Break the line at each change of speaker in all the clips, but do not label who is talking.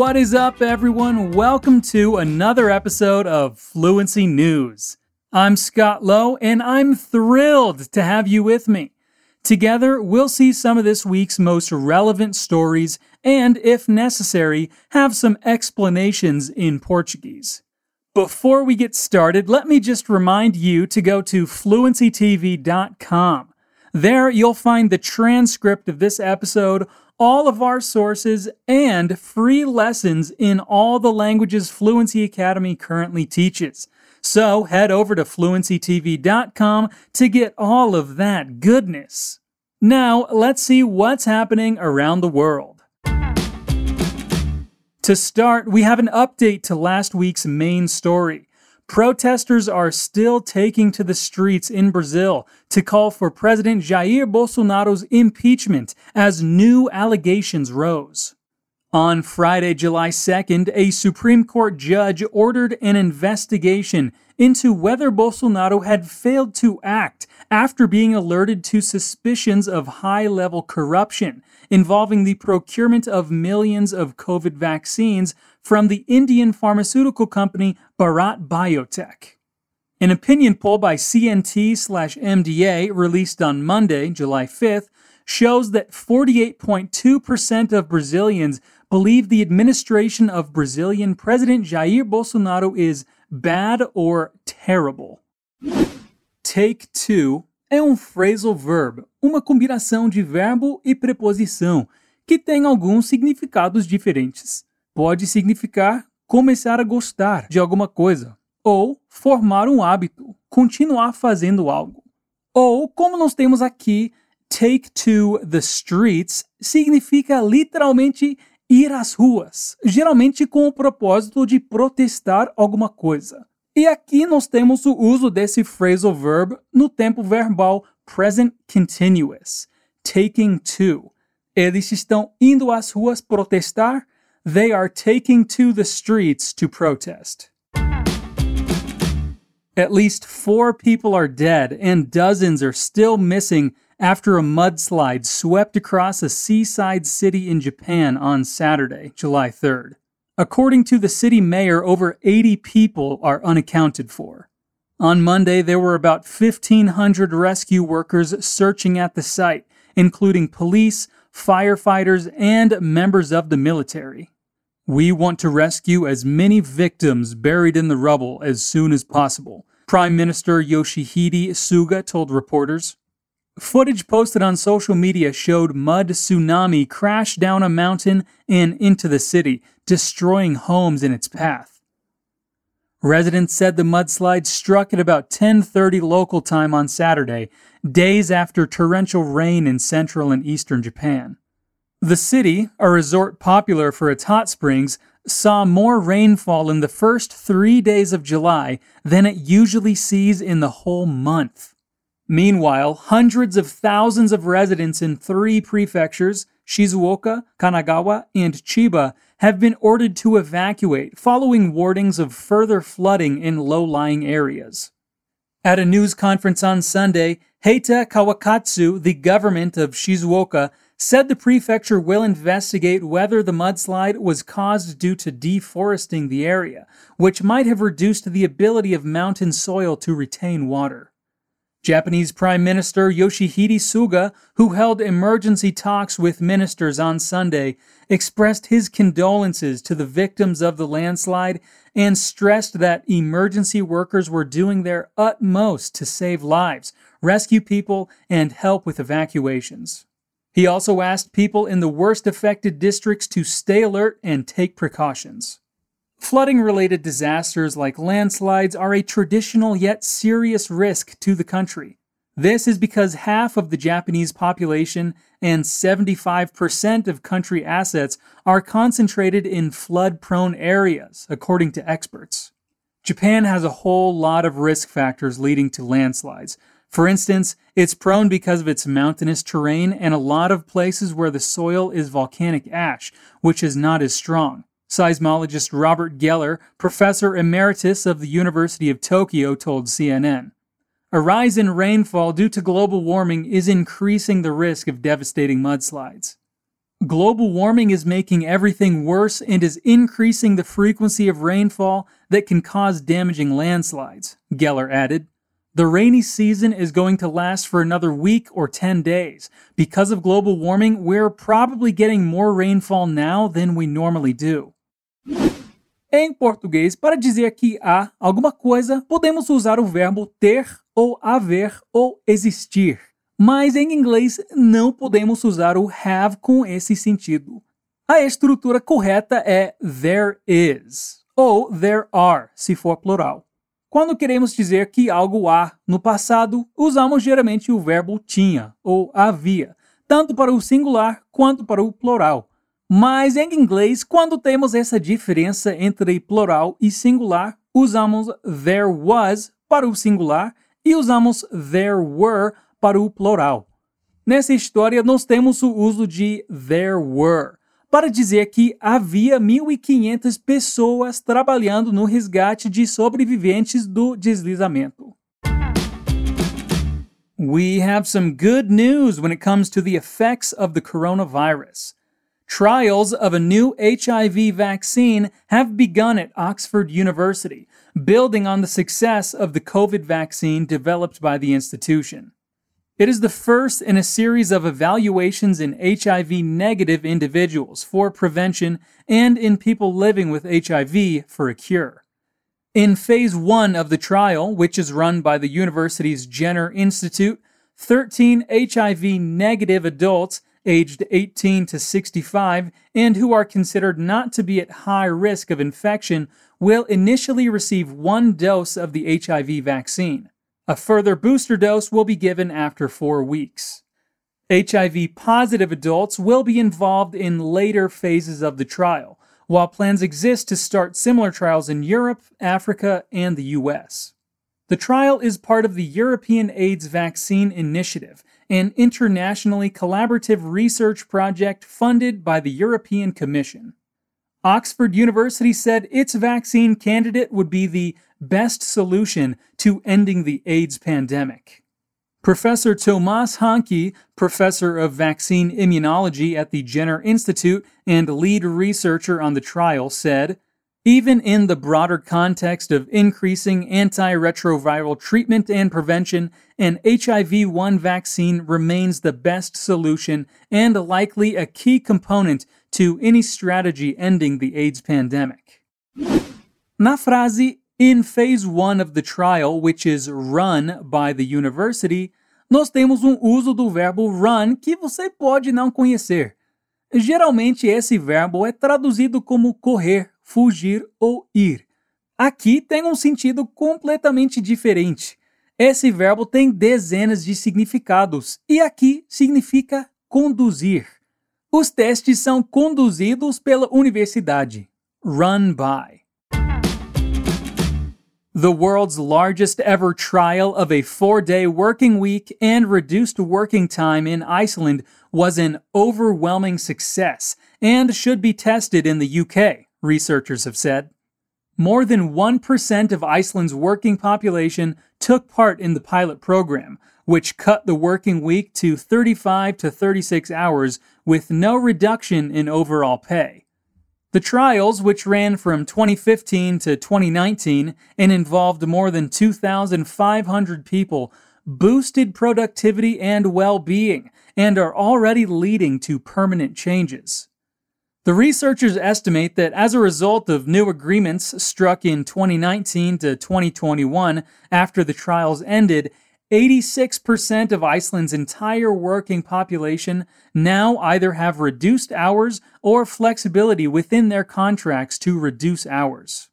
What is up, everyone? Welcome to another episode of Fluency News. I'm Scott Lowe, and I'm thrilled to have you with me. Together, we'll see some of this week's most relevant stories and, if necessary, have some explanations in Portuguese. Before we get started, let me just remind you to go to fluencytv.com. There, you'll find the transcript of this episode, all of our sources, and free lessons in all the languages Fluency Academy currently teaches. So head over to fluencytv.com to get all of that goodness. Now, let's see what's happening around the world. To start, we have an update to last week's main story. Protesters are still taking to the streets in Brazil to call for President Jair Bolsonaro's impeachment as new allegations rose. On Friday, July 2nd, a Supreme Court judge ordered an investigation into whether Bolsonaro had failed to act after being alerted to suspicions of high level corruption involving the procurement of millions of COVID vaccines from the Indian pharmaceutical company Bharat Biotech. An opinion poll by CNT slash MDA released on Monday, July 5th, shows that 48.2% of Brazilians believe the administration of Brazilian President Jair Bolsonaro is bad or terrible. Take two é um phrasal verb, uma combinação de verbo e preposição, que tem alguns significados diferentes. Pode significar começar a gostar de alguma coisa, ou formar um hábito, continuar fazendo algo. Ou, como nós temos aqui, take to the streets significa literalmente ir às ruas, geralmente com o propósito de protestar alguma coisa. E aqui nós temos o uso desse phrasal verb no tempo verbal present continuous, taking to. Eles estão indo às ruas protestar. They are taking to the streets to protest. At least four people are dead and dozens are still missing after a mudslide swept across a seaside city in Japan on Saturday, July 3rd. According to the city mayor, over 80 people are unaccounted for. On Monday, there were about 1,500 rescue workers searching at the site, including police, firefighters, and members of the military. We want to rescue as many victims buried in the rubble as soon as possible, Prime Minister Yoshihide Suga told reporters. Footage posted on social media showed mud tsunami crash down a mountain and into the city, destroying homes in its path. Residents said the mudslide struck at about 10:30 local time on Saturday, days after torrential rain in central and eastern Japan. The city, a resort popular for its hot springs, saw more rainfall in the first 3 days of July than it usually sees in the whole month. Meanwhile, hundreds of thousands of residents in three prefectures, Shizuoka, Kanagawa, and Chiba, have been ordered to evacuate following warnings of further flooding in low lying areas. At a news conference on Sunday, Heita Kawakatsu, the government of Shizuoka, said the prefecture will investigate whether the mudslide was caused due to deforesting the area, which might have reduced the ability of mountain soil to retain water. Japanese Prime Minister Yoshihide Suga, who held emergency talks with ministers on Sunday, expressed his condolences to the victims of the landslide and stressed that emergency workers were doing their utmost to save lives, rescue people, and help with evacuations. He also asked people in the worst affected districts to stay alert and take precautions. Flooding related disasters like landslides are a traditional yet serious risk to the country. This is because half of the Japanese population and 75% of country assets are concentrated in flood prone areas, according to experts. Japan has a whole lot of risk factors leading to landslides. For instance, it's prone because of its mountainous terrain and a lot of places where the soil is volcanic ash, which is not as strong. Seismologist Robert Geller, professor emeritus of the University of Tokyo, told CNN. A rise in rainfall due to global warming is increasing the risk of devastating mudslides. Global warming is making everything worse and is increasing the frequency of rainfall that can cause damaging landslides, Geller added. The rainy season is going to last for another week or 10 days. Because of global warming, we're probably getting more rainfall now than we normally do.
Em português, para dizer que há alguma coisa, podemos usar o verbo ter ou haver ou existir. Mas em inglês não podemos usar o have com esse sentido. A estrutura correta é there is ou there are, se for plural. Quando queremos dizer que algo há no passado, usamos geralmente o verbo tinha ou havia, tanto para o singular quanto para o plural. Mas em inglês, quando temos essa diferença entre plural e singular, usamos there was para o singular e usamos there were para o plural. Nessa história, nós temos o uso de there were para dizer que havia 1.500 pessoas trabalhando no resgate de sobreviventes do deslizamento.
We have some good news when it comes to the effects of the coronavirus. Trials of a new HIV vaccine have begun at Oxford University, building on the success of the COVID vaccine developed by the institution. It is the first in a series of evaluations in HIV negative individuals for prevention and in people living with HIV for a cure. In phase one of the trial, which is run by the university's Jenner Institute, 13 HIV negative adults aged 18 to 65 and who are considered not to be at high risk of infection will initially receive one dose of the HIV vaccine. A further booster dose will be given after four weeks. HIV positive adults will be involved in later phases of the trial, while plans exist to start similar trials in Europe, Africa, and the US. The trial is part of the European AIDS Vaccine Initiative an internationally collaborative research project funded by the European Commission. Oxford University said its vaccine candidate would be the best solution to ending the AIDS pandemic. Professor Tomas Hanke, professor of vaccine immunology at the Jenner Institute and lead researcher on the trial, said, even in the broader context of increasing antiretroviral treatment and prevention, an HIV 1 vaccine remains the best solution and likely a key component to any strategy ending the AIDS pandemic.
Na frase in phase 1 of the trial, which is run by the university, nós temos um uso do verbo run que você pode não conhecer. Geralmente, esse verbo é traduzido como correr fugir ou ir. Aqui tem um sentido completamente diferente. Esse verbo tem dezenas de significados e aqui significa conduzir. Os testes são conduzidos pela universidade. Run by.
The world's largest ever trial of a four day working week and reduced working time in Iceland was an overwhelming success and should be tested in the UK researchers have said. More than 1% of Iceland's working population took part in the pilot program, which cut the working week to 35 to 36 hours with no reduction in overall pay. The trials, which ran from 2015 to 2019 and involved more than 2,500 people, boosted productivity and well being and are already leading to permanent changes. The researchers estimate that as a result of new agreements struck in 2019 to 2021 after the trials ended, 86% of Iceland's entire working population now either have reduced hours or flexibility within their contracts to reduce hours.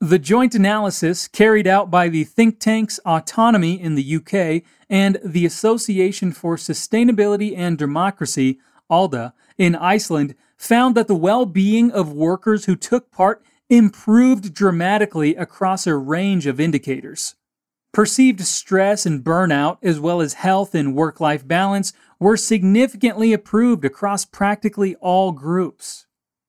The joint analysis, carried out by the think tanks Autonomy in the UK and the Association for Sustainability and Democracy, ALDA, in Iceland, found that the well being of workers who took part improved dramatically across a range of indicators. Perceived stress and burnout, as well as health and work life balance, were significantly improved across practically all groups.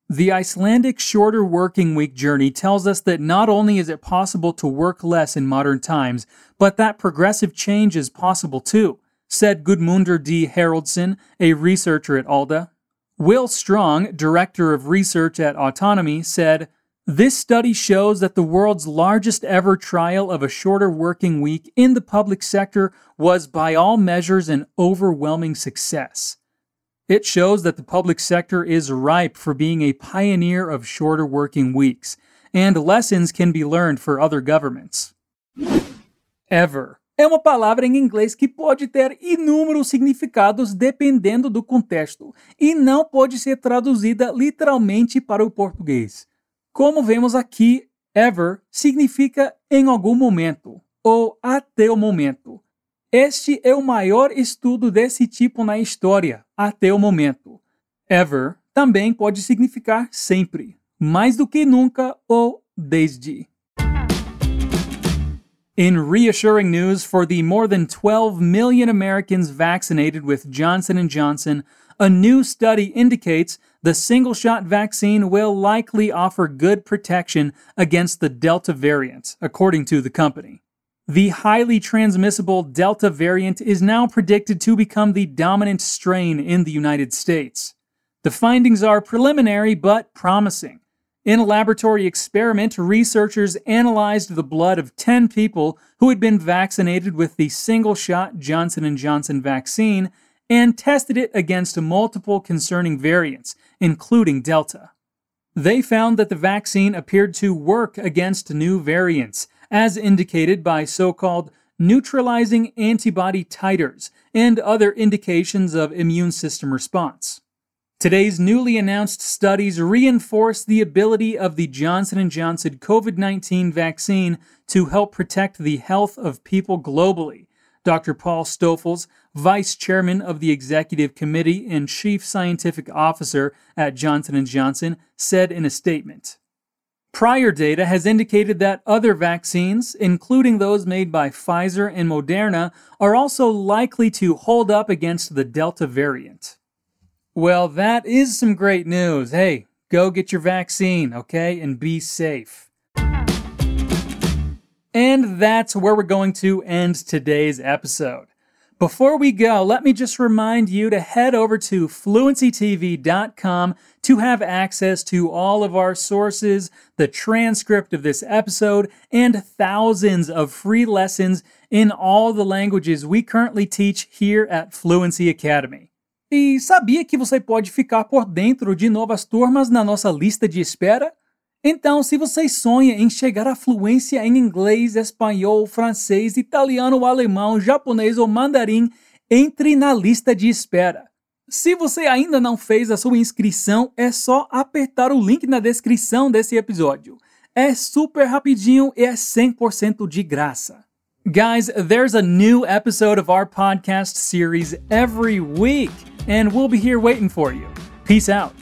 The Icelandic shorter working week journey tells us that not only is it possible to work less in modern times, but that progressive change is possible too, said Gudmundur D. Haraldsson, a researcher at ALDA. Will Stronge, director of research at Autonomy, said, This study shows that the world's largest ever trial of a shorter working week in the public sector was, by all measures, an overwhelming success. It shows that the public sector is ripe for being a pioneer of shorter working weeks, and lessons can be learned for other governments.
Ever é uma palavra em inglês que pode ter inúmeros significados dependendo do contexto e não pode ser traduzida literalmente para o português. Como vemos aqui, ever significa em algum momento ou até o momento. Este é o maior estudo desse tipo na história, até o momento. Ever também pode significar sempre, mais do que nunca ou desde.
In reassuring news for the more than 12 million Americans vaccinated with Johnson & Johnson, a new study indicates the single-shot vaccine will likely offer good protection against the Delta variant, according to the company. The highly transmissible Delta variant is now predicted to become the dominant strain in the United States. The findings are preliminary but promising. In a laboratory experiment, researchers analyzed the blood of 10 people who had been vaccinated with the single-shot Johnson & Johnson vaccine and tested it against multiple concerning variants, including Delta. They found that the vaccine appeared to work against new variants, as indicated by so-called neutralizing antibody titers and other indications of immune system response. Today's newly announced studies reinforce the ability of the Johnson & Johnson COVID-19 vaccine to help protect the health of people globally. Dr. Paul Stoffels, Vice Chairman of the Executive Committee and Chief Scientific Officer at Johnson & Johnson, said in a statement. Prior data has indicated that other vaccines, including those made by Pfizer and Moderna, are also likely to hold up against the Delta variant. Well, that is some great news. Hey, go get your vaccine, okay? And be safe. And that's where we're going to end today's episode. Before we go, let me just remind you to head over to fluencytv.com to have access to all of our sources, the transcript of this episode, and thousands of free lessons in all the languages we currently teach here at Fluency Academy.
E sabia que você pode ficar por dentro de novas turmas na nossa lista de espera? Então, se você sonha em chegar à fluência em inglês, espanhol, francês, italiano, alemão, japonês ou mandarim, entre na lista de espera. Se você ainda não fez a sua inscrição, é só apertar o link na descrição desse episódio. É super rapidinho e é 100% de graça.
Guys, there's a new episode of our podcast series every week. and we'll be here waiting for you. Peace out.